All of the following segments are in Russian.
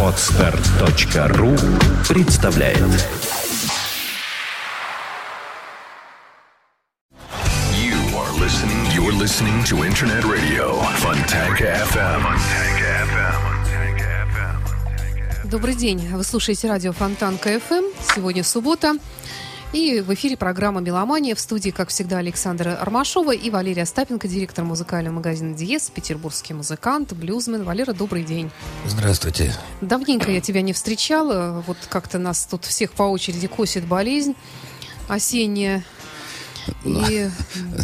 Отстар.ру представляет You are listening. You're listening to Internet Radio Fontanka FM. Добрый день. Вы слушаете радио Фонтанка FM. Сегодня суббота. И в эфире программа «Меломания». В студии, как всегда, Александра Армашова и Валерий Остапенко, директор музыкального магазина «Диез», петербургский музыкант, блюзмен. Валера, добрый день. Здравствуйте. Давненько я тебя не встречала. Вот как-то нас тут всех по очереди косит болезнь осенняя. И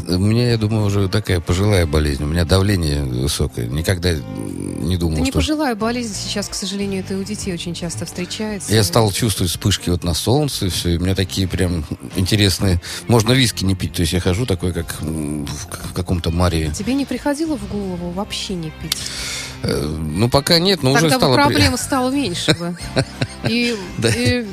У меня, я думаю, уже такая пожилая болезнь. У меня давление высокое. Никогда не думал, это не что... пожилая болезнь. Сейчас, к сожалению, это и у детей очень часто встречается. Я стал чувствовать вспышки вот на солнце, и все, и у меня такие прям интересные... Можно виски не пить, то есть я хожу такой, как в каком-то маре. Тебе не приходило в голову вообще не пить? Э, Ну, пока нет, но уже Тогда бы стало... при- проблем стало меньше бы. И,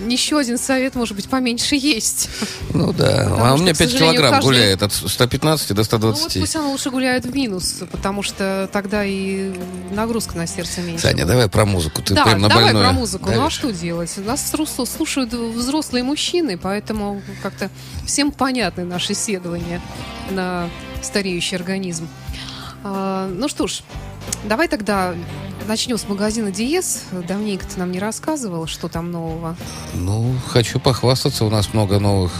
еще один совет, может быть, поменьше есть. Ну да. А у меня к 5 сожалению, килограмм гуляет от 115 до Ну вот 120. пусть она лучше гуляет в минус, потому что тогда и нагрузка на сердце меньше. Саня, давай про музыку. Ты прям на давай больное про музыку. Ну а что делать? Нас слу- слушают взрослые мужчины, поэтому как-то всем понятны наши исследования на стареющий организм. А, ну что ж, давай тогда начнем с магазина Диез. Давненько ты нам не рассказывал, что там нового. Ну, хочу похвастаться, у нас много новых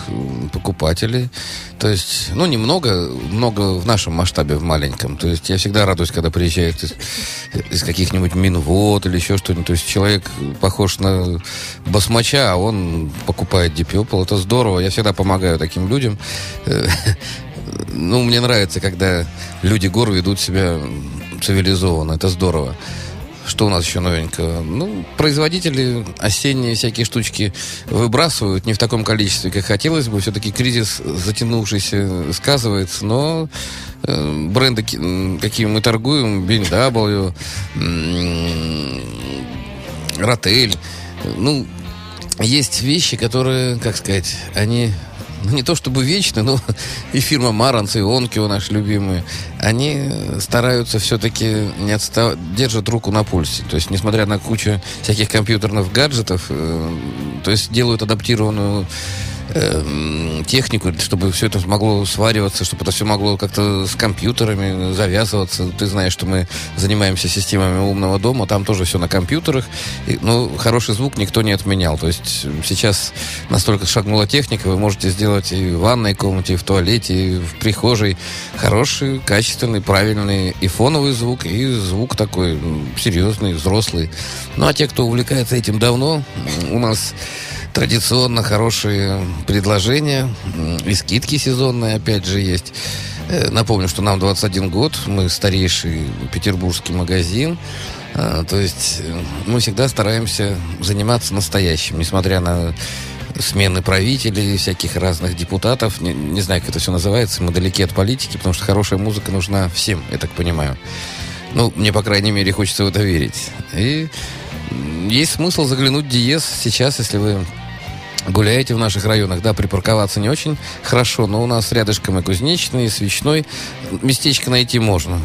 покупателей. То есть, ну, немного, много в нашем масштабе, в маленьком. То есть, я всегда радуюсь, когда приезжают из, из каких-нибудь Минвод или еще что-нибудь. То есть, человек похож на басмача, а он покупает Purple. Это здорово. Я всегда помогаю таким людям. Э, Ну, мне нравится, когда люди гор ведут себя цивилизованно. Это здорово. Что у нас еще новенького? Ну, производители осенние всякие штучки выбрасывают не в таком количестве, как хотелось бы. Все-таки кризис затянувшийся сказывается, но э, бренды, какими мы торгуем, BMW, Ротель, ну, есть вещи, которые, как сказать, они ну, не то чтобы вечны, но и фирма Маранс, и Онкио, наши любимые, они стараются все-таки не отставать, держат руку на пульсе. То есть, несмотря на кучу всяких компьютерных гаджетов, э, то есть делают адаптированную э, м, технику, чтобы все это могло свариваться, чтобы это все могло как-то с компьютерами завязываться. Ты знаешь, что мы занимаемся системами умного дома, там тоже все на компьютерах. И, ну, хороший звук никто не отменял. То есть э, сейчас настолько шагнула техника, вы можете сделать и в ванной комнате, и в туалете, и в прихожей хороший, качественный, правильный и фоновый звук, и звук такой серьезный, взрослый. Ну, а те, кто увлекается этим давно, у нас традиционно хорошие предложения и скидки сезонные опять же есть. Э, Напомню, что нам 21 год, мы старейший петербургский магазин. А, То есть э, мы всегда стараемся заниматься настоящим, несмотря на смены правителей, всяких разных депутатов. Не, не знаю, как это все называется, мы далеки от политики, потому что хорошая музыка нужна всем, я так понимаю. Ну, мне, по крайней мере, хочется в это верить. И есть смысл заглянуть в Диез сейчас, если вы гуляете в наших районах. Да, припарковаться не очень хорошо, но у нас рядышком и Кузнечный, и Свечной. Местечко найти можно.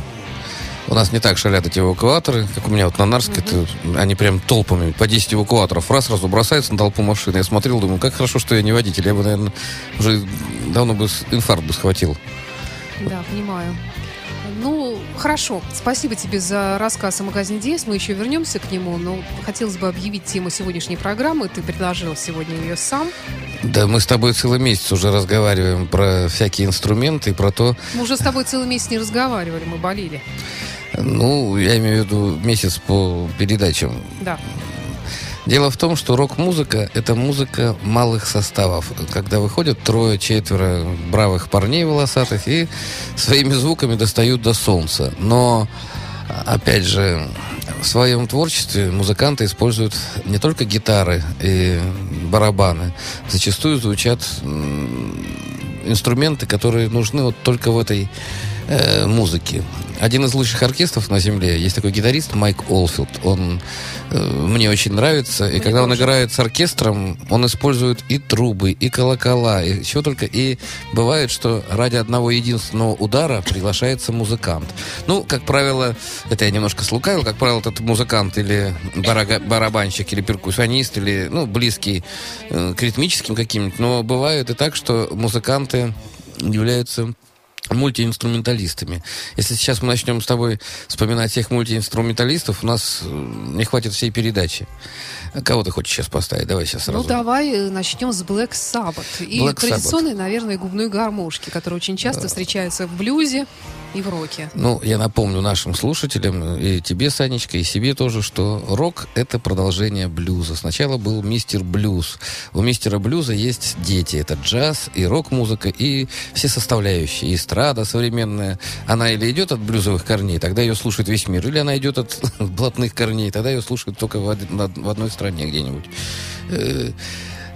У нас не так шалят эти эвакуаторы, как у меня вот на Нарске, это, они прям толпами, по 10 эвакуаторов, раз сразу бросаются на толпу машин. Я смотрел, думаю, как хорошо, что я не водитель, я бы, наверное, уже давно бы инфаркт бы схватил. Да, понимаю. Ну, хорошо. Спасибо тебе за рассказ о магазине Диес. Мы еще вернемся к нему, но хотелось бы объявить тему сегодняшней программы. Ты предложил сегодня ее сам. Да, мы с тобой целый месяц уже разговариваем про всякие инструменты и про то, Мы уже с тобой целый месяц не разговаривали, мы болели. ну, я имею в виду месяц по передачам. Да. Дело в том, что рок-музыка – это музыка малых составов, когда выходят трое-четверо бравых парней волосатых и своими звуками достают до солнца. Но, опять же, в своем творчестве музыканты используют не только гитары и барабаны. Зачастую звучат инструменты, которые нужны вот только в этой э, музыки. Один из лучших оркестров на Земле, есть такой гитарист Майк Олфилд. Он э, мне очень нравится. И когда он играет с оркестром, он использует и трубы, и колокола, и чего только. И бывает, что ради одного единственного удара приглашается музыкант. Ну, как правило, это я немножко слукавил, как правило, этот музыкант или барага- барабанщик, или перкуссионист, или, ну, близкий э, к ритмическим каким-нибудь. Но бывает и так, что музыканты являются мультиинструменталистами. Если сейчас мы начнем с тобой вспоминать всех мультиинструменталистов, у нас э, не хватит всей передачи. Кого ты хочешь сейчас поставить? Давай сейчас сразу. Ну, давай э, начнем с Black Sabbath. И Black Sabbath. традиционной, наверное, губной гармошки, которые очень часто встречаются в блюзе и в роке. Ну, я напомню нашим слушателям, и тебе, Санечка, и себе тоже, что рок — это продолжение блюза. Сначала был мистер блюз. У мистера блюза есть дети. Это джаз и рок-музыка, и все составляющие. И эстрада современная. Она или идет от блюзовых корней, тогда ее слушает весь мир, или она идет от блатных корней, тогда ее слушают только в, в одной стране где-нибудь. Э,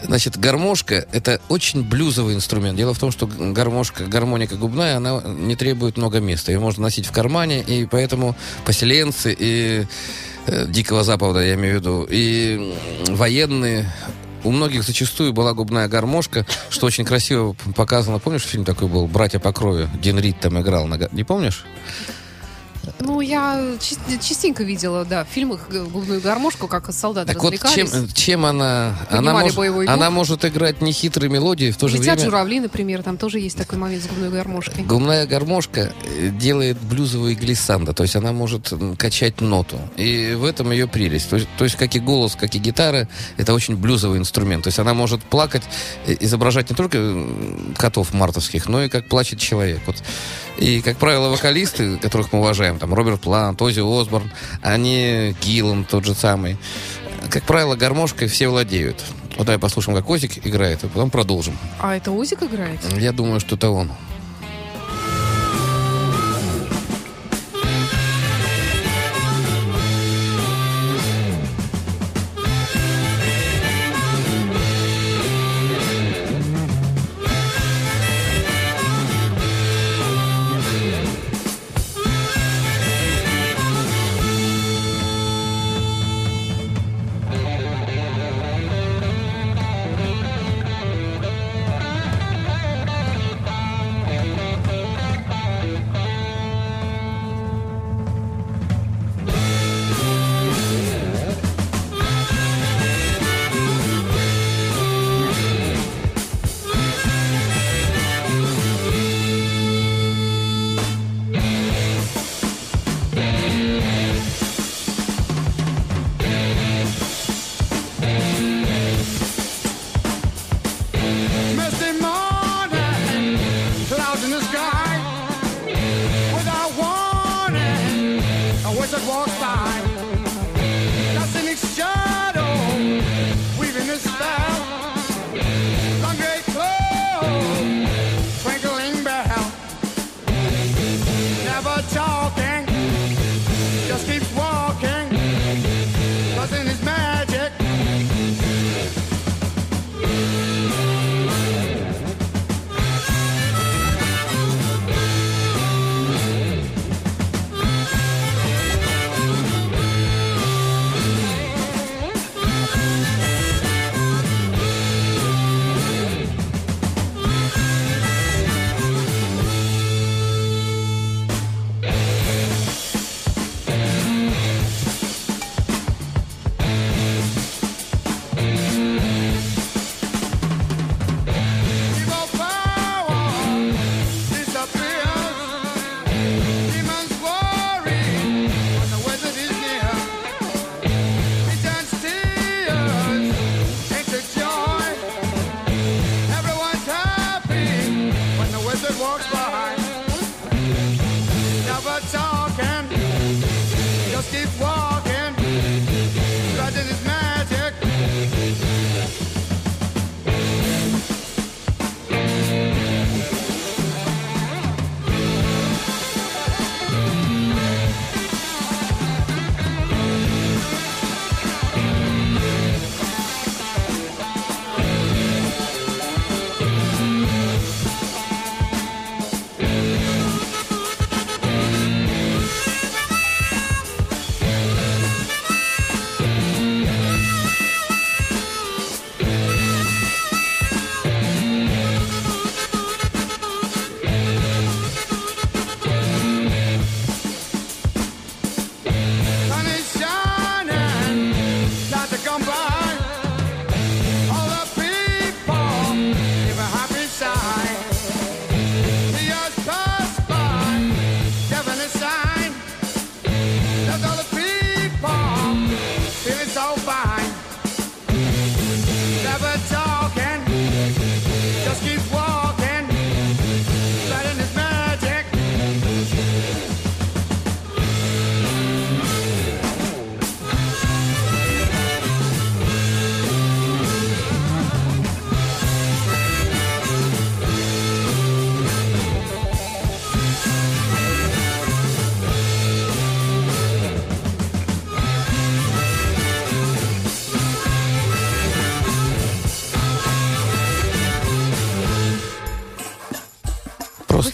Значит, гармошка – это очень блюзовый инструмент. Дело в том, что гармошка, гармоника губная, она не требует много места. Ее можно носить в кармане, и поэтому поселенцы и э, Дикого Запада, я имею в виду, и военные у многих зачастую была губная гармошка, что очень красиво показано. Помнишь, фильм такой был «Братья по крови»? Дин Рид там играл. На... Не помнишь? Ну, я частенько видела, да, в фильмах губную гармошку, как солдаты Так вот, развлекались. чем, чем она... Она, может, она может играть нехитрые мелодии, в то же Летят время... журавли, например, там тоже есть такой момент с губной гармошкой. Губная гармошка э, делает блюзовые глиссанда, то есть она может качать ноту. И в этом ее прелесть. То есть, то есть как и голос, как и гитара, это очень блюзовый инструмент. То есть она может плакать, э, изображать не только котов мартовских, но и как плачет человек. Вот. И, как правило, вокалисты, которых мы уважаем, там Роберт Плант, Ози Осборн, они Гиллан тот же самый, как правило, гармошкой все владеют. Вот давай послушаем, как Озик играет, и потом продолжим. А это Узик играет? Я думаю, что это он.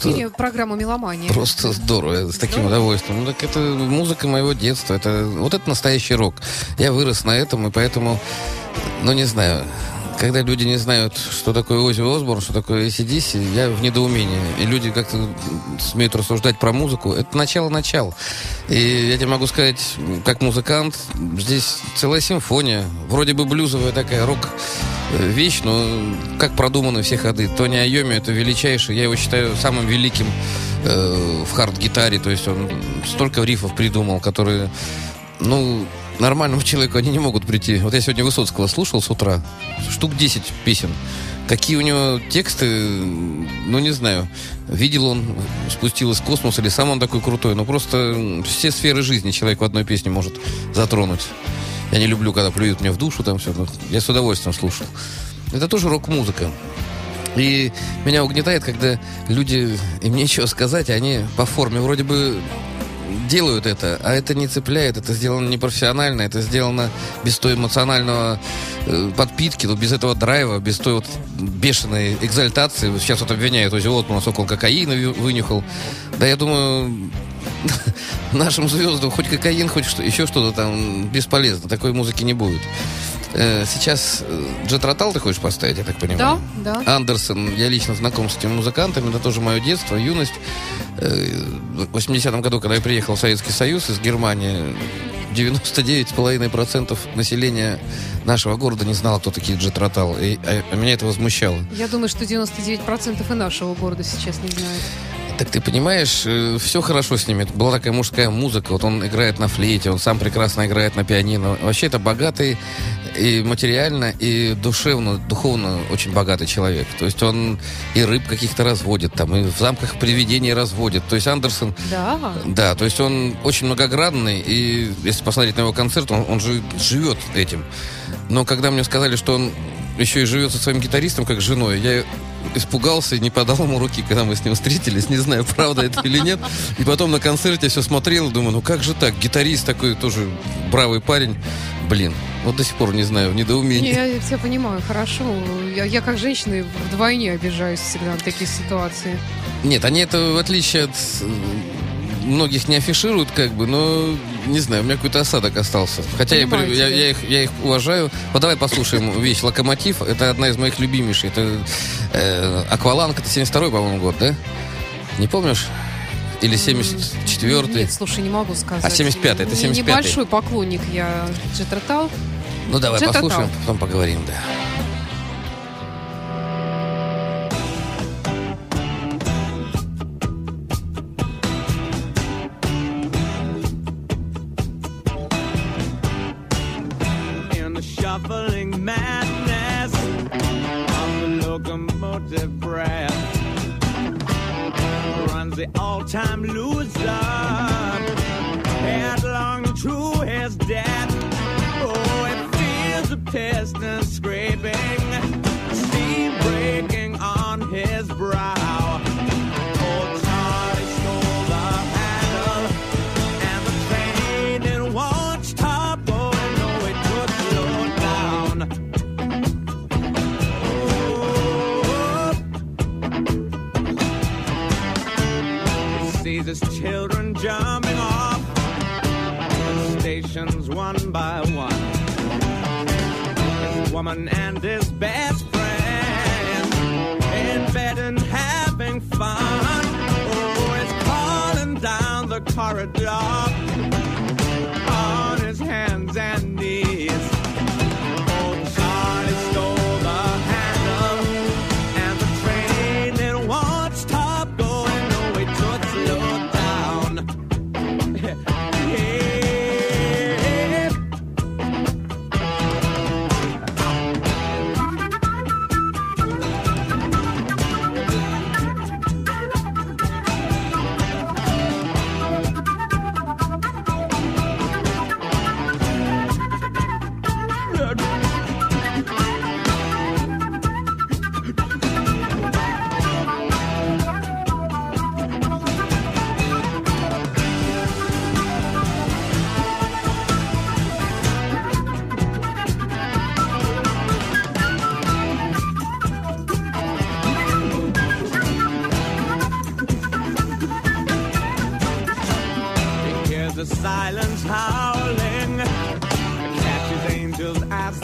Эфире программа «Меломания». Просто здорово, с таким Здорово. удовольствием. Ну так это музыка моего детства, это вот это настоящий рок. Я вырос на этом, и поэтому, ну не знаю, когда люди не знают, что такое Оззи Осборн, что такое ACDC, я в недоумении. И люди как-то смеют рассуждать про музыку. Это начало-начал. И я тебе могу сказать, как музыкант, здесь целая симфония. Вроде бы блюзовая такая рок вещь, но как продуманы все ходы. Тони Айоми это величайший, я его считаю самым великим э, в хард-гитаре. То есть он столько рифов придумал, которые, ну, нормальному человеку они не могут прийти. Вот я сегодня Высоцкого слушал с утра, штук 10 песен. Какие у него тексты, ну, не знаю, видел он, спустил из космоса, или сам он такой крутой. Ну, просто все сферы жизни человек в одной песне может затронуть. Я не люблю, когда плюют мне в душу, там все. Я с удовольствием слушал. Это тоже рок-музыка. И меня угнетает, когда люди, им нечего сказать, они по форме вроде бы делают это, а это не цепляет, это сделано непрофессионально, это сделано без той эмоционального э, подпитки, ну, без этого драйва, без той вот бешеной экзальтации. Сейчас вот обвиняют Ози Отмана, сколько он кокаина вы- вынюхал. Да я думаю, нашим звездам хоть кокаин, хоть что, еще что-то там бесполезно. Такой музыки не будет. Э, Сейчас э, Джет Ротал ты хочешь поставить, я так понимаю? Да, да. Андерсон, я лично знаком с этими музыкантами, это тоже мое детство, юность. Э, В 80-м году, когда я приехал в Советский Союз из Германии, 99,5% населения нашего города не знало, кто такие Джет Ротал. И, а, а меня это возмущало. Я думаю, что 99% и нашего города сейчас не знают. Так ты понимаешь, все хорошо с ними. Была такая мужская музыка. Вот он играет на флейте, он сам прекрасно играет на пианино. Вообще это богатый и материально, и душевно, духовно очень богатый человек. То есть он и рыб каких-то разводит, там, и в замках привидений разводит. То есть Андерсон Да. да, то есть он очень многогранный, и если посмотреть на его концерт, он, он же живет этим. Но когда мне сказали, что он еще и живет со своим гитаристом, как женой, я испугался и не подал ему руки, когда мы с ним встретились. Не знаю, правда это или нет. И потом на концерте я все смотрел и думаю, ну как же так? Гитарист такой тоже бравый парень. Блин, вот до сих пор не знаю, в Не, недоумении. я тебя понимаю, хорошо. Я, я как женщина вдвойне обижаюсь всегда на такие ситуации. Нет, они это, в отличие от многих, не афишируют, как бы, но, не знаю, у меня какой-то осадок остался. Хотя я, я, я их, я их уважаю. Вот давай послушаем вещь «Локомотив». Это одна из моих любимейших. Это э, «Акваланг», это 72-й, по-моему, год, да? Не помнишь? Или 74-й? Нет, слушай, не могу сказать. А 75-й, это Не- 75-й. Небольшой поклонник я Джетротал. Ну, давай Джет послушаем, потом поговорим, да. Locomotive breath runs the all-time loser headlong to his death. Oh, it feels the piston scraping, steam breaking on his brow. Children jumping off the stations one by one. His woman and his best friend in bed and having fun. Oh, he's calling down the corridor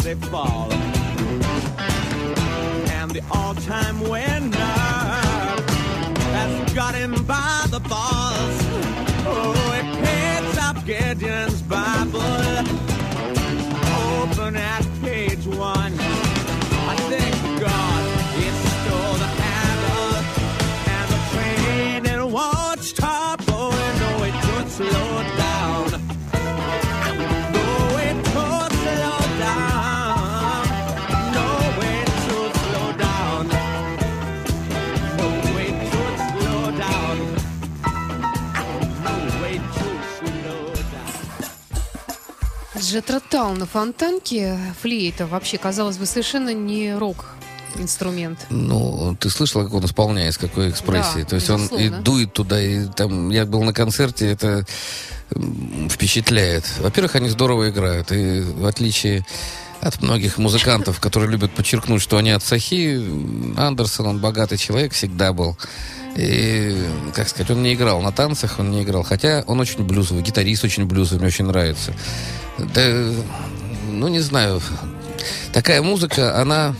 they fall. And the all-time winner Джетротал на фонтанке, флейта, вообще, казалось бы, совершенно не рок-инструмент. Ну, ты слышала, как он исполняет, с какой экспрессией? Да, То есть он и безусловно. дует туда, и там... Я был на концерте, это впечатляет. Во-первых, они здорово играют, и в отличие от многих музыкантов, которые любят подчеркнуть, что они от Сахи, Андерсон, он богатый человек, всегда был. И, как сказать, он не играл на танцах, он не играл. Хотя он очень блюзовый, гитарист очень блюзовый, мне очень нравится. Да, ну, не знаю. Такая музыка, она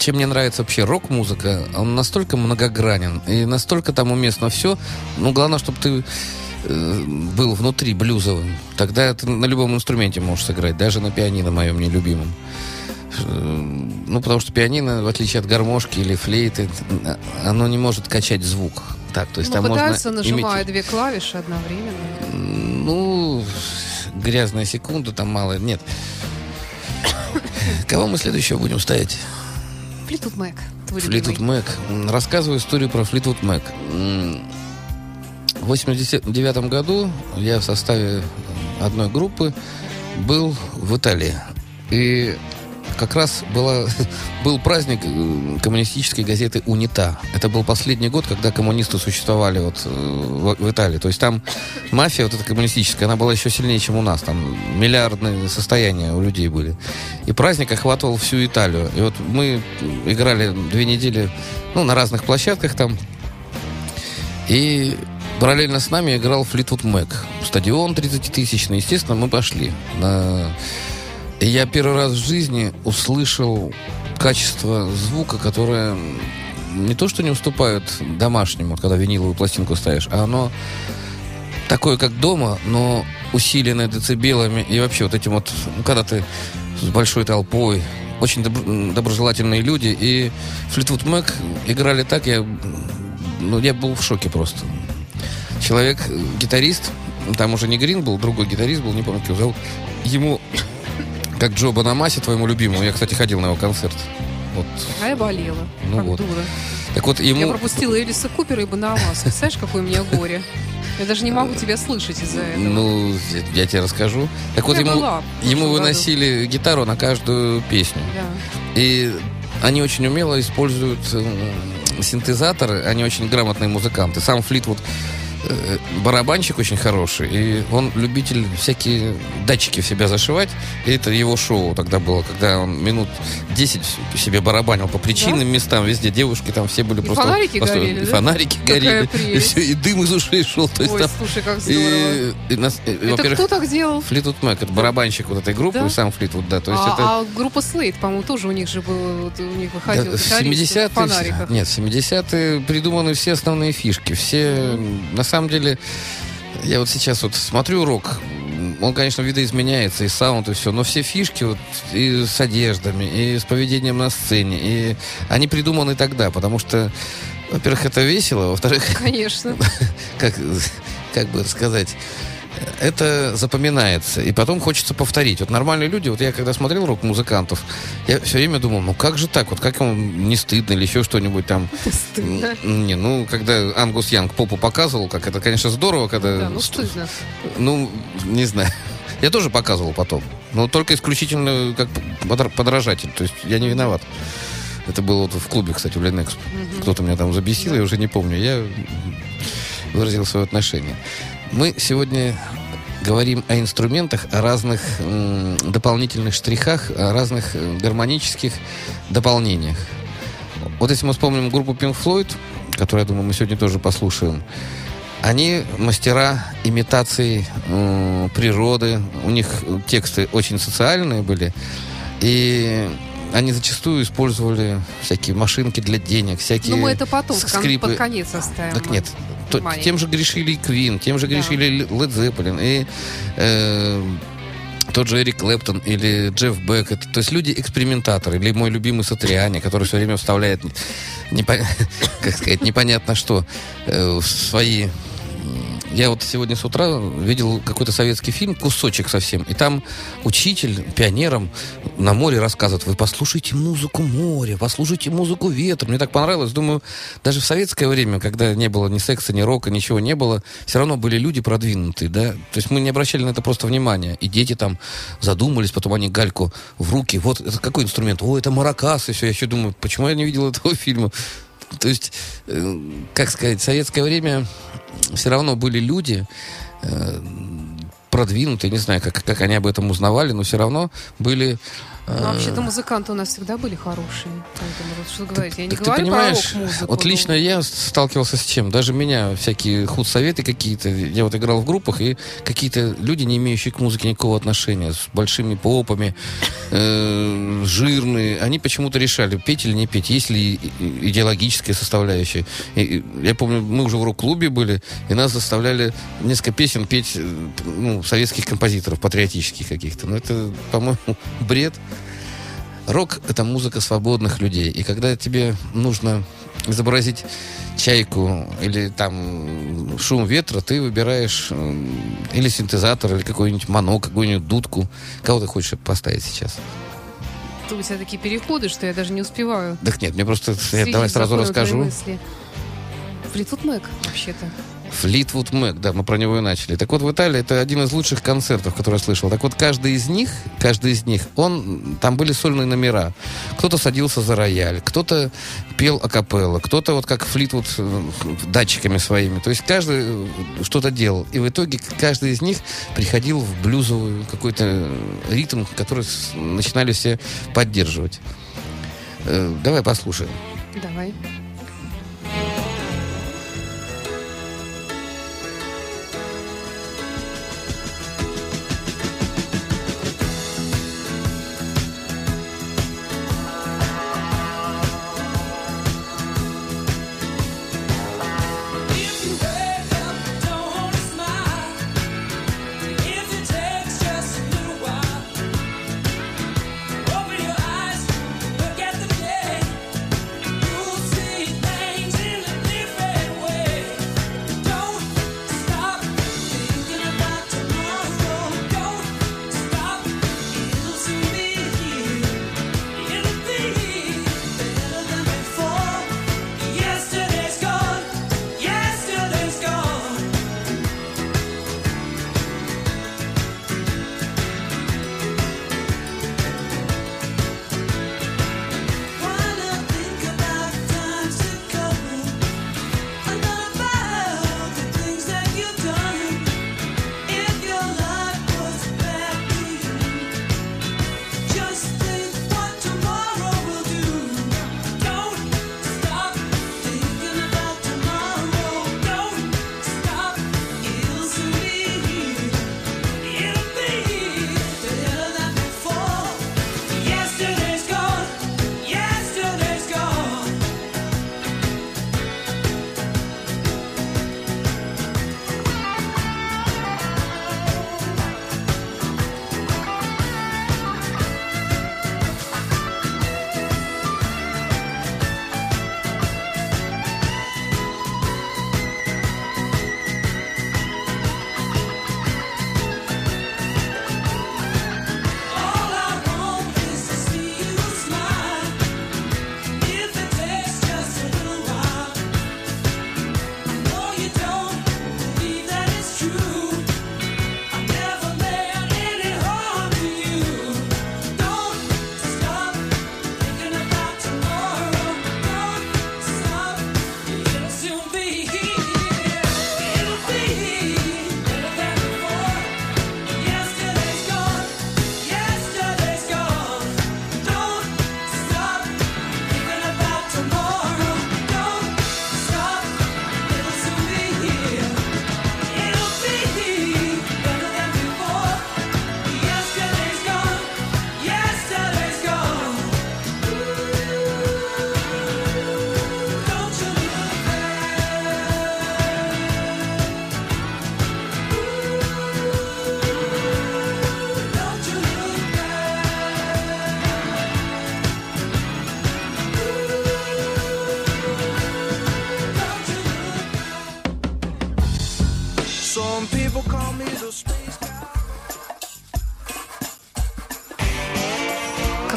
чем мне нравится вообще рок-музыка, он настолько многогранен и настолько там уместно все. Ну, главное, чтобы ты э, был внутри блюзовым. Тогда ты на любом инструменте можешь сыграть, даже на пианино моем нелюбимом. Ну, потому что пианино, в отличие от гармошки или флейты, оно не может качать звук. Так, то есть Ну, там пытаются, можно нажимая имитировать. две клавиши одновременно. Ну, грязная секунда там мало. Нет. Кого мы следующего будем ставить? Флитвуд твой Флитвуд любимый. Мэк. М, Рассказываю историю про Флитвуд Мэк. М, В 89 году я в составе одной группы был в Италии. И как раз была, был праздник э, коммунистической газеты «Унита». Это был последний год, когда коммунисты существовали вот э, в, в Италии. То есть там мафия вот эта коммунистическая, она была еще сильнее, чем у нас. Там миллиардные состояния у людей были. И праздник охватывал всю Италию. И вот мы играли две недели ну, на разных площадках там. И параллельно с нами играл Флитвуд Мэк. Стадион 30-тысячный. Естественно, мы пошли. На... И я первый раз в жизни услышал качество звука, которое не то, что не уступает домашнему, когда виниловую пластинку ставишь, а оно такое, как дома, но усиленное децибелами и вообще вот этим вот, ну, когда ты с большой толпой, очень добр- доброжелательные люди, и Флитвуд Мэк играли так, я, ну, я был в шоке просто. Человек, э, гитарист, там уже не Грин был, другой гитарист был, не помню, как его зовут, ему, как Джо Банамаси, твоему любимому, я, кстати, ходил на его концерт. Вот. А я болела, Ну как вот. дура. Так вот, Я ему... пропустила Элиса Купера и Банамас. Представляешь, какое у меня горе? Я даже не могу тебя слышать из-за этого. Ну, я, я тебе расскажу. Так вот, Я ему, ему году. выносили гитару на каждую песню. Да. И они очень умело используют м, синтезаторы, они очень грамотные музыканты. Сам Флитвуд э, барабанщик очень хороший, и он любитель всякие датчики в себя зашивать. И это его шоу тогда было, когда он минут 10 себе барабанил по причинным местам, везде девушки там все были И просто... фонарики просто- горели, и да? фонарики Какая горели, и, прелесть. все, и дым из ушей шел. То есть Ой, там- слушай, как здорово. и, и нас- и, Это кто так делал? Флитвуд Мэк, это барабанщик вот этой группы, Да? и сам Флитвуд, да. То есть а, это... а группа Слейд, по-моему, тоже у них же был, вот у них выходил Да, в гитарист 70-е, в нет, в 70-е придуманы все основные фишки. Все, на самом деле, я вот сейчас вот смотрю рок, он, конечно, видоизменяется, и саунд, и все, но все фишки вот и с одеждами, и с поведением на сцене, и они придуманы тогда, потому что, во-первых, это весело, во-вторых, Конечно. как, как бы сказать, это запоминается. И потом хочется повторить. Вот нормальные люди, вот я когда смотрел рок-музыкантов, я все время думал, ну как же так? Вот как ему не стыдно или еще что-нибудь там. Стыдно. Не, ну, когда Ангус Янг попу показывал, как это, конечно, здорово, когда... Да, ну стыдно. Ну, не знаю. Я тоже показывал потом. Но только исключительно как подра- подражатель. То есть я не виноват. Это было вот в клубе, кстати, в Ленэкспо. Кто-то меня там забесил, я уже не помню. Я выразил свое отношение. Мы сегодня говорим о инструментах, о разных м, дополнительных штрихах, о разных э, гармонических дополнениях. Вот если мы вспомним группу Pink Floyd, которую, я думаю, мы сегодня тоже послушаем, они мастера имитации м, природы. У них тексты очень социальные были. И они зачастую использовали всякие машинки для денег, всякие Ну, мы это потом, скрипы. под конец оставим. Так нет. То- тем же грешили и Квин, тем же Да. грешили и Led Zeppelin, и э, тот же Эрик Клэптон или Джефф Беккет. То есть люди-экспериментаторы. Или мой любимый Сатриани, который все время вставляет, непо- как сказать, непонятно что э, в свои... Я вот сегодня с утра видел какой-то советский фильм, кусочек совсем, и там учитель пионерам на море рассказывает, вы послушайте музыку моря, послушайте музыку ветра. Мне так понравилось. Думаю, даже в советское время, когда не было ни секса, ни рока, ничего не было, все равно были люди продвинутые, да. То есть мы не обращали на это просто внимания. И дети там задумались, потом они гальку в руки. Вот это какой инструмент? О, это маракас. И все. Я еще думаю, почему я не видел этого фильма? То есть, э, как сказать, в советское время все равно были люди э, продвинутые, не знаю, как, как они об этом узнавали, но все равно были... э, Ну, вообще-то музыканты у нас всегда были хорошие. Поэтому вот что говорить. Я не так говорю понимаешь, про рок-музыку. вот лично я сталкивался с чем? Даже меня всякие худсоветы какие-то, я вот играл в группах, и какие-то люди, не имеющие к музыке никакого отношения, с большими попами, э, жирные, они почему-то решали, петь или не петь, есть ли идеологическая составляющая. И- я помню, мы уже в рок-клубе были, и нас заставляли несколько песен петь э, ну, советских композиторов, патриотических каких-то. Ну, это, по-моему, бред. Рок — это музыка свободных людей. И когда тебе нужно изобразить чайку или там шум ветра, ты выбираешь м, или синтезатор, или какой-нибудь моно, какую-нибудь дудку. Кого ты хочешь поставить сейчас? У тебя такие переходы, что я даже не успеваю. Так нет, мне просто... Следить давай сразу расскажу. мысли. Флитвуд Мэк, вообще-то. Флитвуд Мэк, да, мы про него и начали. Так вот, в Италии это один из лучших концертов, который я слышал. Так вот, каждый из них, каждый из них, он, там были сольные номера. Кто-то садился за рояль, кто-то пел акапелла, кто-то вот как Флитвуд э, датчиками своими. То есть каждый э, что-то делал. И в итоге каждый из них приходил в блюзовый какой-то ритм, который начинали все поддерживать. Э, Давай послушаем. Давай.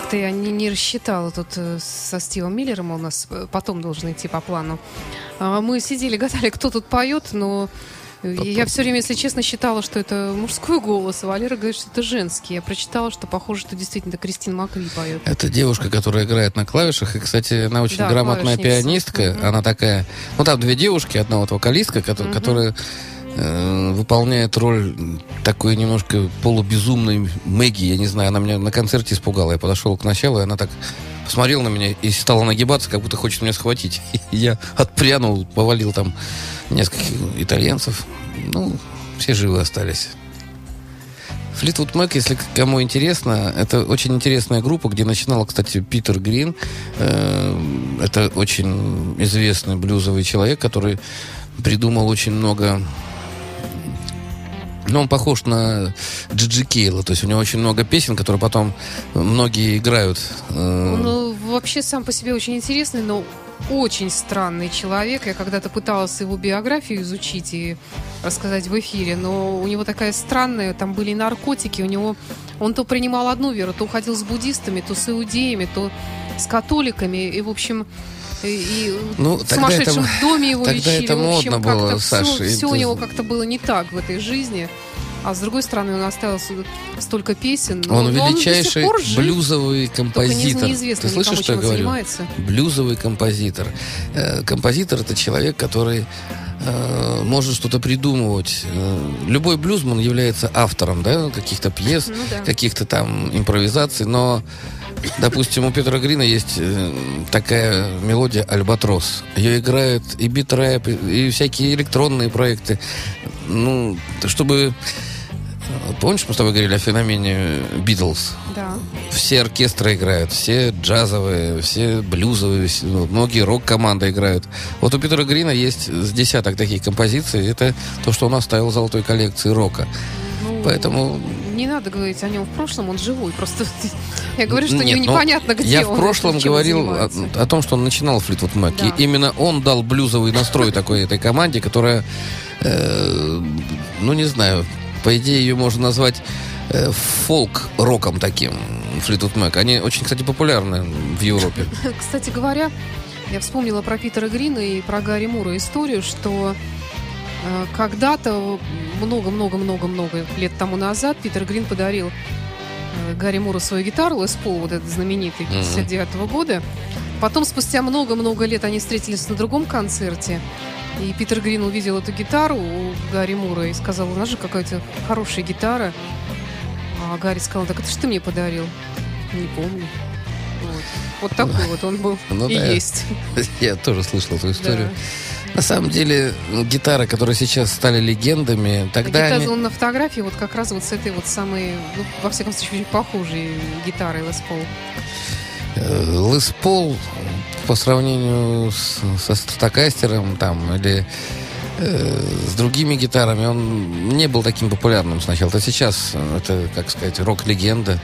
Как-то я не, не рассчитала тут э, со Стивом Миллером, у нас э, потом должен идти по плану. А Мы сидели, гадали, кто тут поет, но я все время, если честно, считала, что это мужской голос, а Валера говорит, что это женский. Я прочитала, что похоже, что действительно это Кристин Макри поет. Это девушка, которая играет на клавишах. И, кстати, она очень Да, грамотная пианистка. Мгм. Она такая... Ну, там две девушки, одна вот вокалистка, кото- которая э, выполняет роль такой немножко полубезумной Мэгги. Я не знаю, она меня на концерте испугала. Я подошел к началу, и она так посмотрела на меня и стала нагибаться, как будто хочет меня схватить. И я отпрянул, повалил там нескольких итальянцев. Ну, все живы остались. Флитвуд Мэк, если кому интересно, это очень интересная группа, где начинал, кстати, Питер Грин. Э, Это очень известный блюзовый человек, который придумал очень много... Ну, он похож на Джиджи Кейла, то есть у него очень много песен, которые потом многие играют. Э, Ну, вообще сам по себе очень интересный, но очень странный человек. Я когда-то пыталась его биографию изучить и рассказать в эфире, но у него такая странная, там были наркотики, у него он то принимал одну веру, то уходил с буддистами, то с иудеями, то с католиками, и, в общем, и, Ну, в сумасшедшем это- доме его тогда лечили. это в общем, модно было, Саша, все, у ты- него как-то было не так в этой жизни. А с другой стороны, он осталось столько песен. но- Он но величайший пор жив. блюзовый не- композитор. неизвестно Ты слышишь, что я он говорю? занимается. Блюзовый композитор. Э, Композитор это человек, который э, может что-то придумывать. Э, Любой блюзман является автором, да, каких-то пьес, Ну да. каких-то там импровизаций, но Допустим, у Петра Грина есть э, такая мелодия «Альбатрос». Ее играют и битрэп, и, всякие электронные проекты. Ну, чтобы... Помнишь, мы с тобой говорили о феномене Битлз? Да. все оркестры играют, все джазовые, все блюзовые, ну, многие рок-команды играют. Вот у Питера Грина есть с десяток таких композиций. Это то, что он оставил в золотой коллекции рока. Ну, Поэтому... Не надо говорить о нем в прошлом, он живой. Просто я говорю, что Нет, не- ну, непонятно, где Я он. в прошлом говорил о, о том, что он начинал Флитвуд Мэк. Да. И именно он дал блюзовый настрой такой этой команде, которая, э, ну не знаю, по идее ее можно назвать э, фолк-роком таким, Флитвуд Мэк. Они очень, кстати, популярны в Европе. Кстати говоря, я вспомнила про Питера Грина и про Гарри Мура историю, что когда-то, много-много-много-много лет тому назад, Питер Грин подарил э, Гарри Муру свою гитару Лес Пол, вот этот знаменитый, Мгм. 59 года. Потом, спустя много-много лет, они встретились на другом концерте. И Питер Грин увидел эту гитару у Гарри Мура и сказал, у нас же какая-то хорошая гитара. А Гарри сказал, так это ж ты мне подарил. Не помню. Вот, вот такой вот он был Ну и да. есть. Я тоже слышал эту историю. Да. На самом деле, гитары, которые сейчас стали легендами, тогда Гитара, они... он на фотографии вот как раз вот с этой вот самой, ну, во всяком случае, очень похожей гитарой Лес Пол. э, Лес Пол по сравнению с, со стакастером там или с другими гитарами, он не был таким популярным сначала. А сейчас э, это, как сказать, рок-легенда,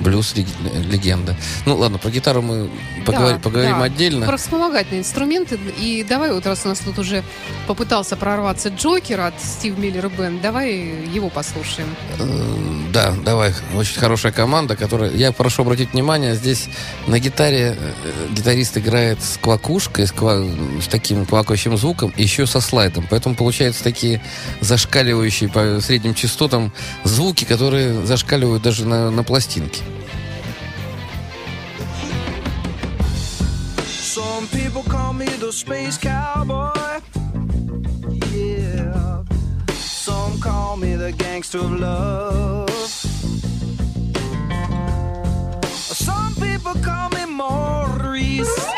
блюз-легенда. Ну ладно, про гитару мы поговор- Да, поговорим да. отдельно. Про вспомогательные инструменты. И давай, вот раз у нас тут уже попытался прорваться Джокер от Стив Миллер Бенд, давай его послушаем. Э, Да, давай. Очень хорошая команда, которая... Я прошу обратить внимание, здесь на гитаре э, гитарист играет с квакушкой, с, ква- с таким квакающим звуком, еще со слайдом. Поэтому получаются такие зашкаливающие по средним частотам звуки, которые зашкаливают даже на, на пластинке. Call me Maurice.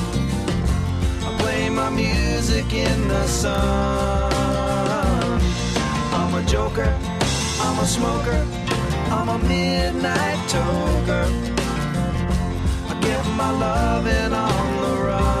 Play my music in the sun. I'm a joker, I'm a smoker, I'm a midnight toker. I get my loving on the run.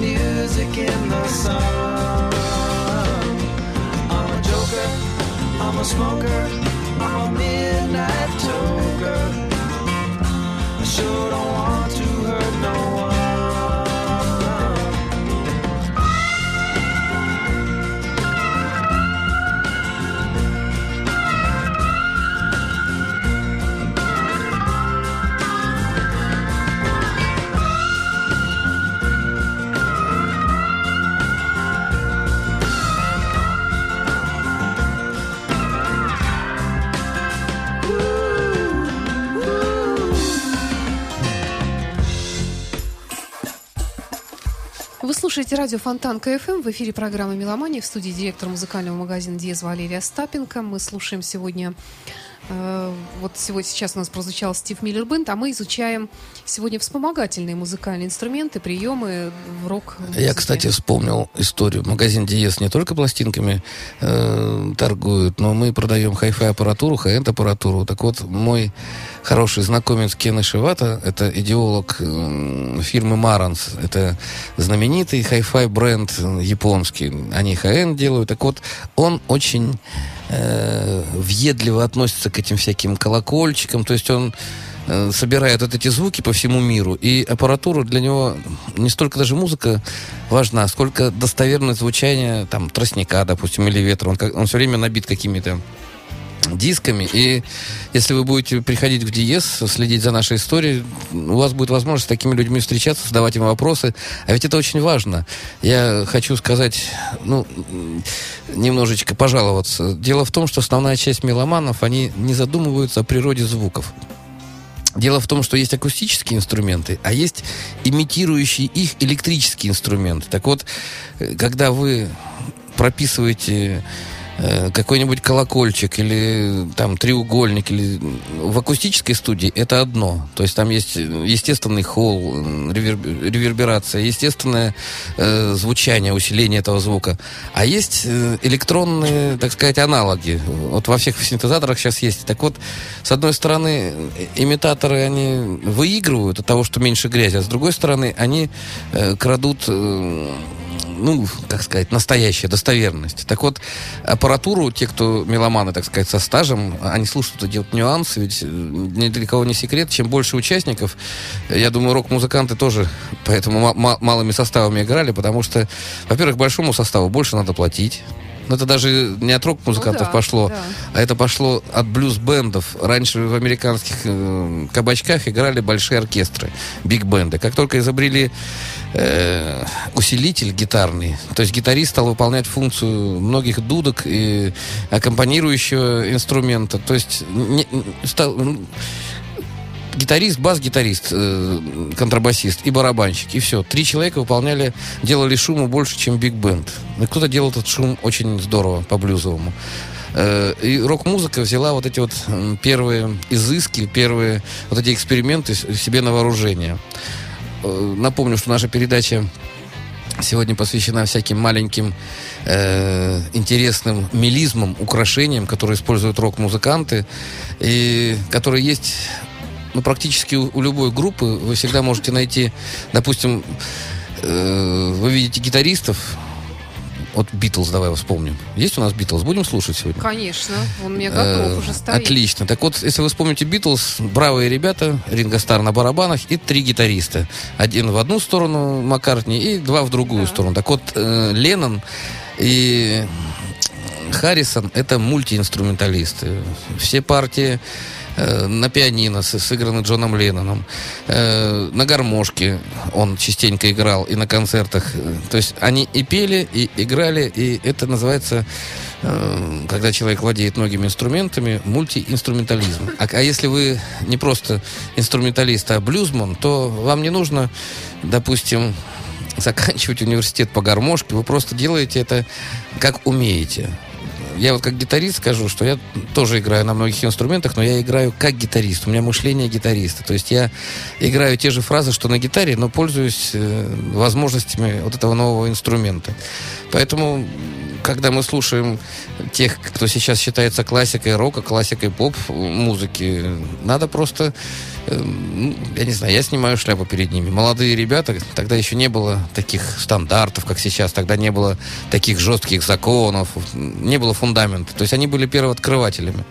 Music in the sun. I'm a joker, I'm a smoker, I'm a midnight toker. I sure don't слушаете радио Фонтанка FM. В эфире программа «Меломания». В студии директор музыкального магазина «Диез» Валерий Остапенко. Мы слушаем сегодня... э, вот сегодня сейчас у нас прозвучал Steve Miller Band, а мы изучаем сегодня вспомогательные музыкальные инструменты, приемы в рок Я, кстати, вспомнил историю. Магазин «Диез» не только пластинками э, торгует, но мы продаем хай-фай аппаратуру, хай-энд аппаратуру. Так вот, мой хороший знакомец Кен Ишивата, это идеолог э, фирмы Marantz. Это знаменитый хай-фай бренд э, японский. Они хай-энд делают. Так вот, он очень э, въедливо относится к этим всяким колокольчикам. То есть он э, собирает вот эти звуки по всему миру. И аппаратура для него не столько даже музыка важна, сколько достоверное звучание там тростника, допустим, или ветра. Он, он все время набит какими-то дисками. И если вы будете приходить в «Диез», следить за нашей историей, у вас будет возможность с такими людьми встречаться, задавать им вопросы. А ведь это очень важно. Я хочу сказать, ну, немножечко пожаловаться. Дело в том, что основная часть меломанов, они не задумываются о природе звуков. Дело в том, что есть акустические инструменты, а есть имитирующие их электрические инструменты. Так вот, э, когда вы прописываете какой-нибудь колокольчик или там треугольник или в акустической студии это одно. То есть там есть естественный холл, м, реверб- реверберация, естественное э, звучание, усиление этого звука. А есть э, электронные, так сказать, аналоги. Вот во всех синтезаторах сейчас есть. Так вот, с одной стороны, э, имитаторы, они выигрывают от того, что меньше грязи, а с другой стороны, они э, крадут э, ну, как сказать, настоящая достоверность. Так вот, аппаратуру, те, кто меломаны, так сказать, со стажем, они слушают эти вот нюансы, ведь э, ни для кого не секрет, чем больше участников, э, я думаю, рок-музыканты тоже поэтому ма- ма- малыми составами играли, потому что, во-первых, большому составу больше надо платить, Но это даже не от рок-музыкантов Ну да, пошло, да. а это пошло от блюз-бендов. Раньше в американских э, кабачках играли большие оркестры, биг-бенды. Как только изобрели э, усилитель гитарный, то есть гитарист стал выполнять функцию многих дудок и аккомпанирующего инструмента. То есть не- стал, гитарист, бас-гитарист, э, контрабасист и барабанщик. И все. Три человека выполняли, делали шума больше, чем биг-бенд. И кто-то делал этот шум очень здорово, по-блюзовому. Э, И рок-музыка взяла вот эти вот первые изыски, первые вот эти эксперименты себе на вооружение. Э, Напомню, что наша передача сегодня посвящена всяким маленьким э, интересным мелизмам, украшениям, которые используют рок-музыканты и которые есть ну, практически у, у любой группы. Вы всегда можете найти, допустим, э, вы видите гитаристов, вот Битлз, давай вспомним. Есть у нас Битлз? Будем слушать сегодня? Конечно, он мне готов Э, уже стоит. Отлично. Так вот, если вы вспомните Битлз, бравые ребята, Ринго Стар на барабанах и три гитариста. Один в одну сторону Маккартни и два в другую Да. сторону. Так вот, э, Леннон и Харрисон это мультиинструменталисты. Все партии э, на пианино сыграны Джоном Ленноном. Э, на гармошке он частенько играл и на концертах. Э, То есть они и пели, и играли, и это называется, когда человек владеет многими инструментами, мультиинструментализм. А, а если вы не просто инструменталист, а блюзман, то вам не нужно, допустим, заканчивать университет по гармошке, вы просто делаете это как умеете. Я вот как гитарист скажу, что я тоже играю на многих инструментах, но я играю как гитарист. У меня мышление гитариста. То есть я играю те же фразы, что на гитаре, но пользуюсь э, возможностями вот этого нового инструмента. Поэтому, когда мы слушаем тех, кто сейчас считается классикой рока, классикой поп-музыки, надо просто, э, ну, я не знаю, я снимаю шляпу перед ними. Молодые ребята, тогда еще не было таких стандартов, как сейчас, тогда не было таких жестких законов, не было фундамента. То есть они были первооткрывателями.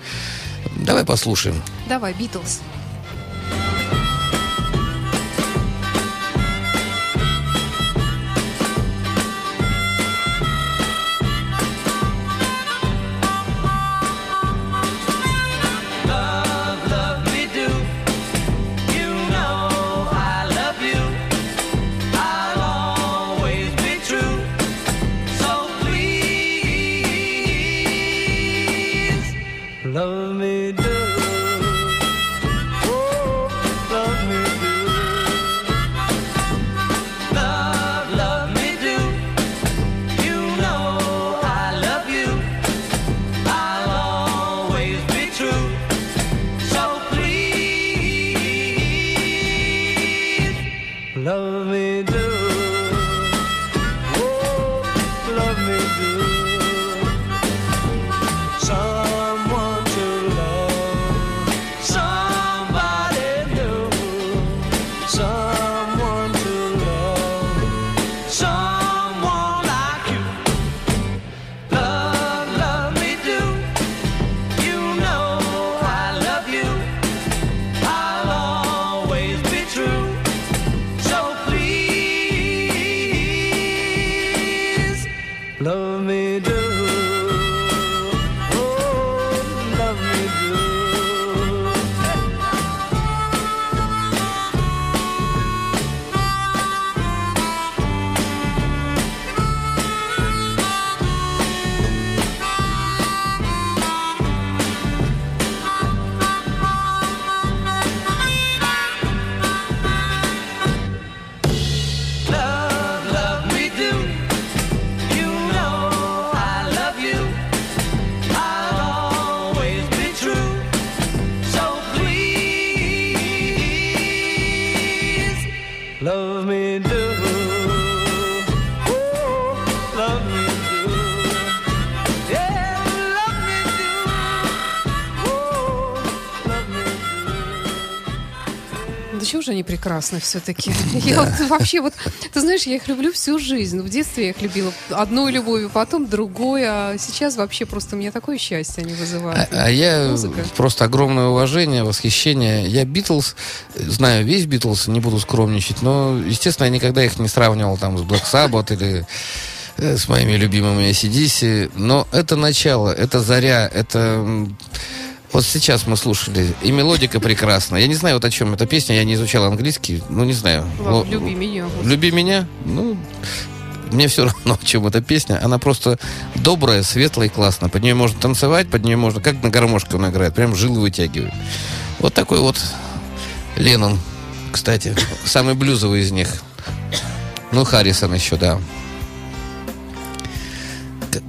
Давай послушаем. Давай, Битлз. Do. Да чего же они прекрасны все-таки? Я вот вообще вот, ты знаешь, я их люблю всю жизнь. В детстве я их любила одной любовью, потом другой, а сейчас вообще просто у меня такое счастье они А, вызывают. а я Музыка. просто огромное уважение, восхищение. Я Битлз, знаю весь Битлз, не буду скромничать, но, естественно, я никогда их не сравнивал там с Black Sabbath или э, с моими любимыми ACDC. Но это начало, это заря, это... Вот сейчас мы слушали, и мелодика прекрасная. Я не знаю, вот о чем эта песня, я не изучал английский, ну, не знаю. Ло- люби меня. Люби меня? Ну, мне все равно, о чем эта песня. Она просто добрая, светлая и классная. Под нее можно танцевать, под нее можно... Как на гармошке он играет, прям жилы вытягивает. Вот такой вот Леннон, кстати. Самый блюзовый из них. Ну, Харрисон еще, да.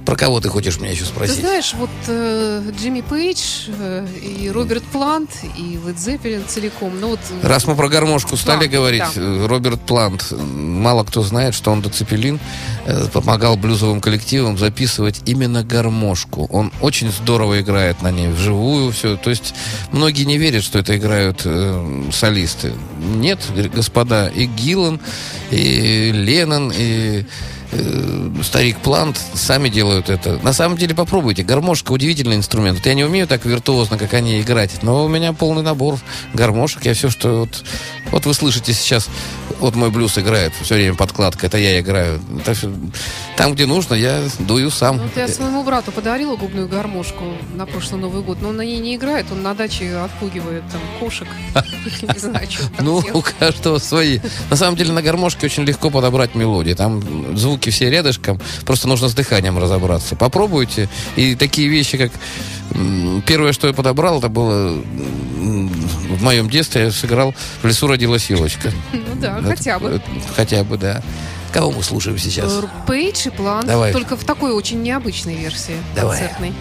Про кого ты хочешь меня еще Ты спросить? знаешь, вот э, Джимми Пейдж э, и Роберт Плант и Лед Зеппелин целиком. Ну вот э, Раз мы про гармошку стали Да, говорить, да. э, Роберт Плант, мало кто знает, что он до Цепелин э, помогал блюзовым коллективам записывать именно гармошку. Он очень здорово играет на ней, вживую все. То есть многие не верят, что это играют э, солисты. Нет, господа, и Гиллан, и Леннон, и э, старик Плант сами делают это. На самом деле попробуйте. Гармошка удивительный инструмент. Вот я не умею так виртуозно, как они, играть, но у меня полный набор гармошек. Я все, что вот, вот вы слышите сейчас, вот мой блюз играет все время подкладка, это я играю. Это там, где нужно, я дую сам. Ну, вот я своему брату подарила губную гармошку на прошлый Новый год, но он на ней не играет, он на даче отпугивает там кошек. Не знаю, что он там Ну, у каждого свои. На самом деле на гармошке очень легко подобрать мелодии. Там звуки все рядышком. Просто нужно с дыханием разобраться. Попробуйте. И такие вещи, как... Первое, что я подобрал, это было в моем детстве. Я сыграл «В лесу родилась елочка». Ну да, Это- хотя бы. Хотя бы, да. Кого мы слушаем сейчас? Э, Пейдж и Плант, Давай. только в такой очень необычной версии Давай. концертной.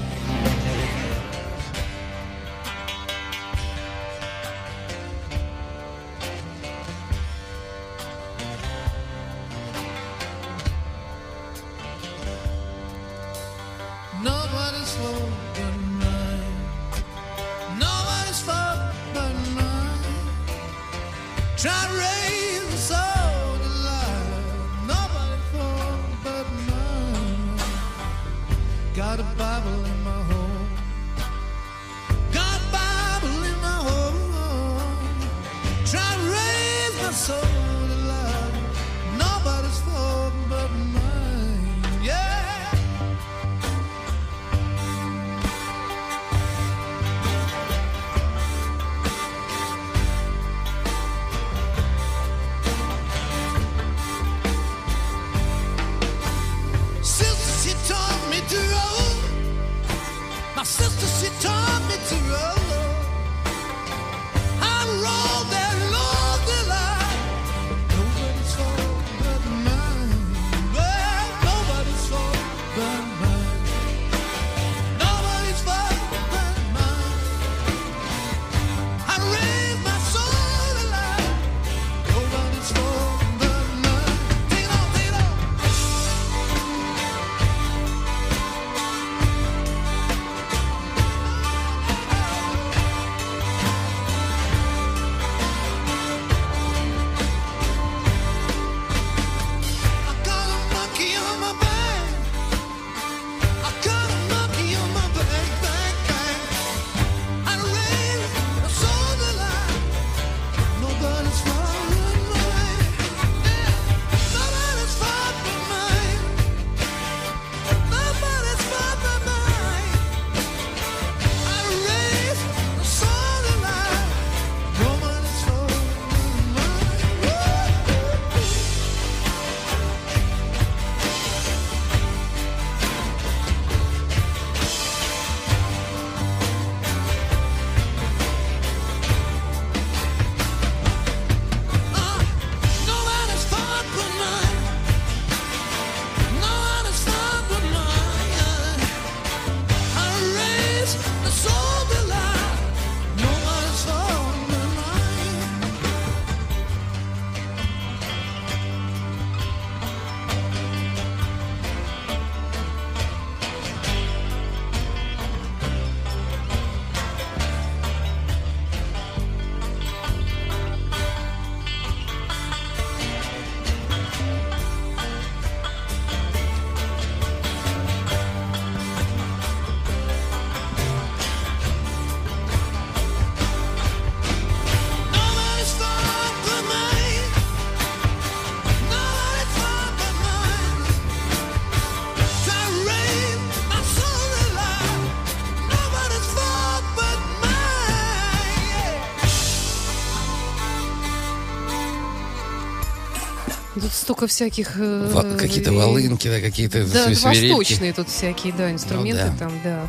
Столько всяких... э, Ва- Какие-то волынки, да, какие-то Да, свирельки. восточные тут всякие, да, инструменты Ну да. там, да.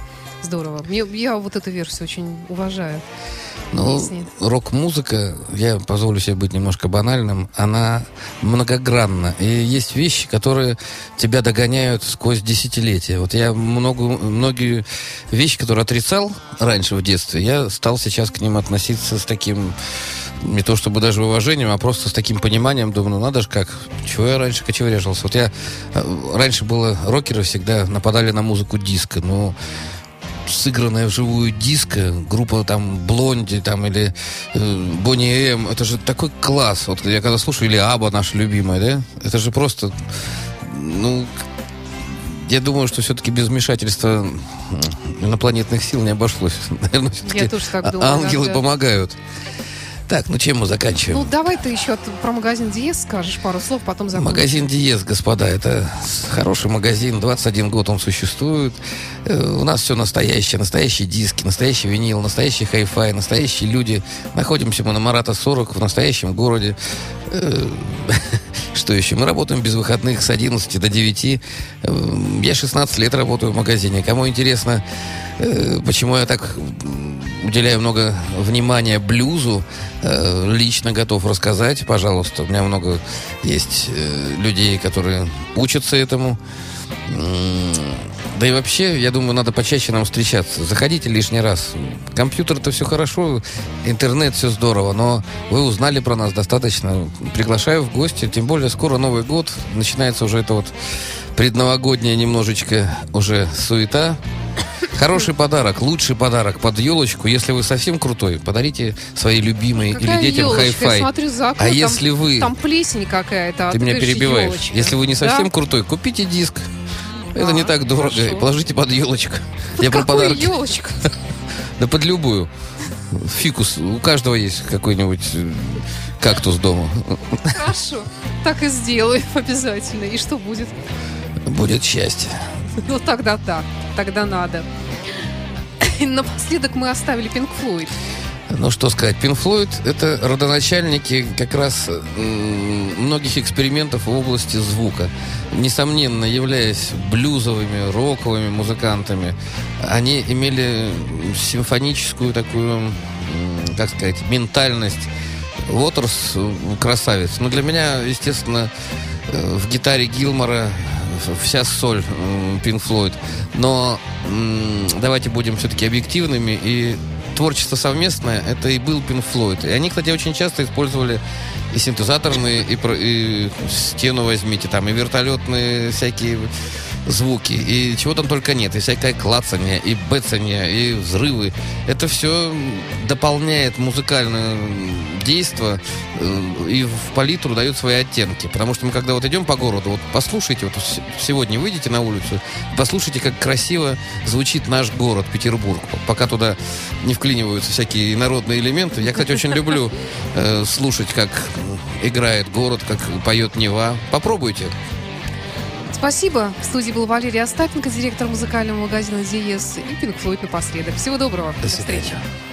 Здорово. Мне, я вот эту версию очень уважаю. Ну, песни. рок-музыка, я позволю себе быть немножко банальным, она многогранна. И есть вещи, которые тебя догоняют сквозь десятилетия. Вот я много, многие вещи, которые отрицал раньше в детстве, я стал сейчас к ним относиться с таким не то чтобы даже уважением, а просто с таким пониманием, думаю, ну надо же как, чего я раньше кочевряжился. Вот я, э, раньше было, рокеры всегда нападали на музыку диска, но сыгранная вживую диско, группа там Блонди там или э, Бонни М, это же такой класс. Вот я когда слушаю, или Аба наша любимая, да, это же просто, ну, я думаю, что все-таки без вмешательства инопланетных сил не обошлось. Наверное, все-таки тоже так думаю, ангелы да. помогают. Так, ну чем мы заканчиваем? Ну, давай ты еще про магазин Диез скажешь пару слов, потом закончим. Магазин Диез, господа, это хороший магазин, 21 год он существует. Э, У нас все настоящее, настоящие диски, настоящий винил, настоящий хай-фай, настоящие люди. Находимся мы на Марата 40 в настоящем городе. Э, Что еще? Мы работаем без выходных с 11 до 9. Э, Я 16 лет работаю в магазине. Кому интересно, почему я так уделяю много внимания блюзу, э, лично готов рассказать, пожалуйста. У меня много есть э, людей, которые учатся этому. Да и вообще, я думаю, надо почаще нам встречаться. Заходите лишний раз. Компьютер это все хорошо, интернет все здорово, но вы узнали про нас достаточно. Приглашаю в гости, тем более скоро Новый год, начинается уже это вот предновогодняя немножечко уже суета. Хороший подарок, лучший подарок под елочку. Если вы совсем крутой, подарите своей любимой Какая или детям елочка? Я хай-фай. смотрю за окно, А там- если вы... Там плесень какая-то. а Ты меня говоришь, перебиваешь. елочка. Если вы не Да? совсем крутой, купите диск. Это А, не так дорого. хорошо. И Положите под елочку. Я про подарки. елочку? Да под любую. Фикус. У каждого есть какой-нибудь э, кактус дома. Хорошо. Так и сделаю обязательно. И что будет? Будет счастье. Ну, тогда так. Тогда надо. И напоследок мы оставили Pink Floyd. Ну, что сказать, Pink Floyd — это родоначальники как раз многих экспериментов в области звука. Несомненно, являясь блюзовыми, роковыми музыкантами, они имели симфоническую такую, как сказать, ментальность. Уотерс красавец. Но для меня, естественно, э, в гитаре Гилмора вся соль Пинк Флойд. Но давайте будем все-таки объективными и творчество совместное, это и был Пинк Флойд. И они, кстати, очень часто использовали и синтезаторные, и, про- и стену возьмите, там, и вертолетные всякие звуки, и чего там только нет, и всякое клацание, и бэцание, и взрывы. Это все дополняет музыкальное действо э, и в палитру дает свои оттенки. Потому что мы когда вот идем по городу, вот послушайте, вот сегодня выйдите на улицу, послушайте, как красиво звучит наш город, Петербург, пока туда не вклиниваются всякие народные элементы. Я, кстати, очень люблю э, слушать, как играет город, как поет Нева. Попробуйте. Спасибо. В студии был Валерий Остапенко, директор музыкального магазина Диез и Pink Floyd напоследок. Всего доброго. До свидания. встречи.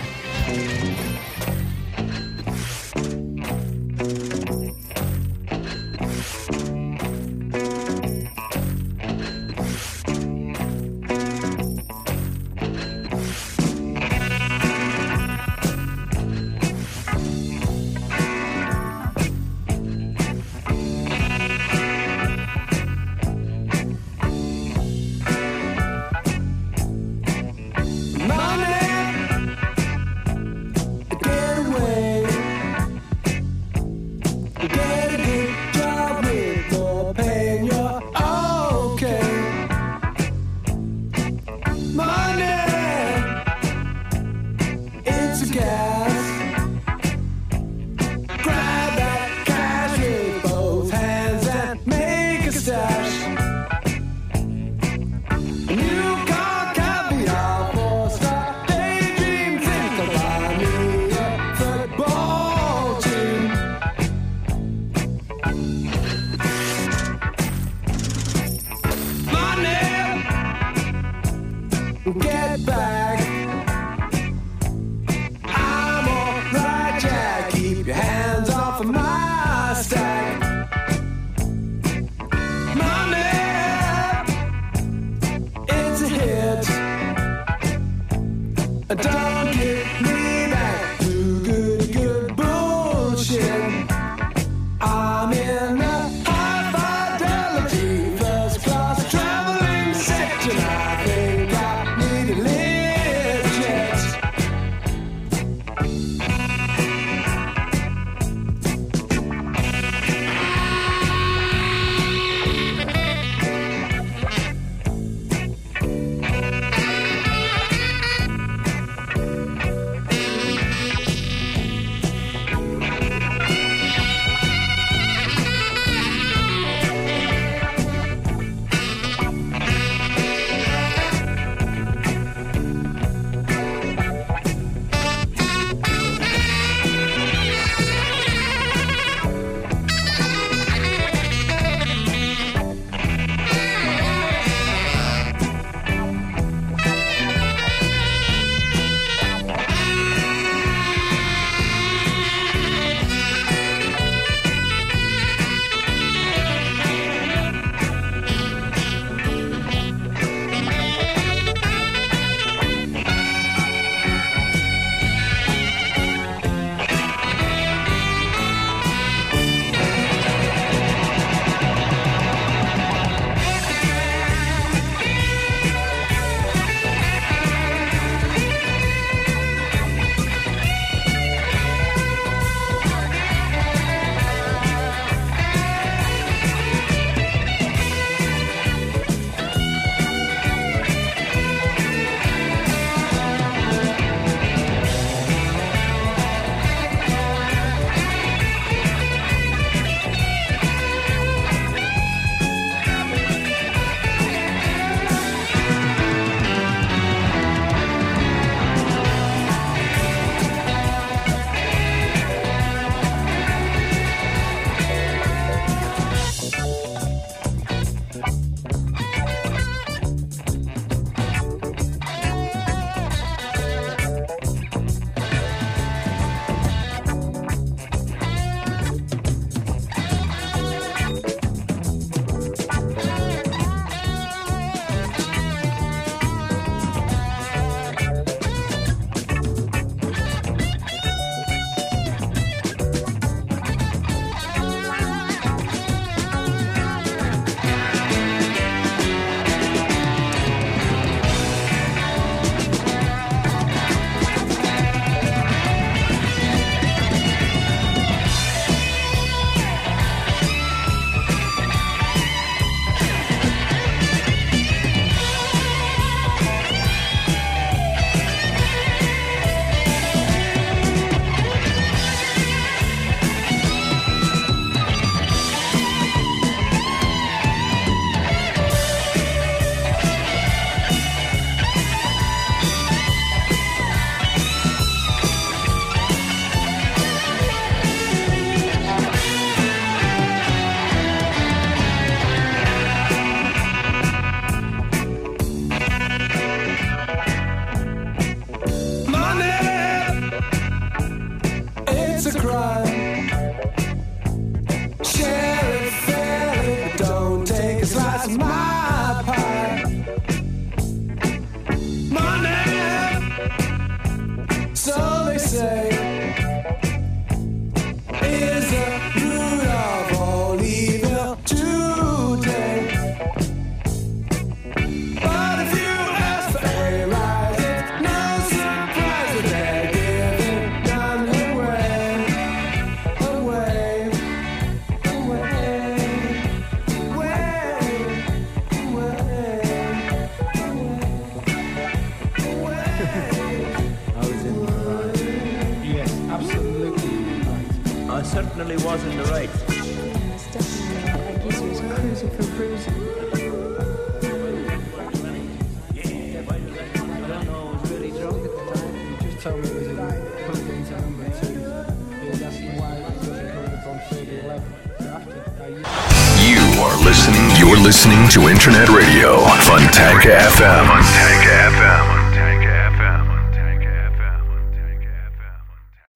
Internet Radio, Fontanka FM.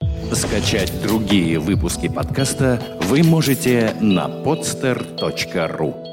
FM. Скачать другие выпуски подкаста вы можете на podster.ru.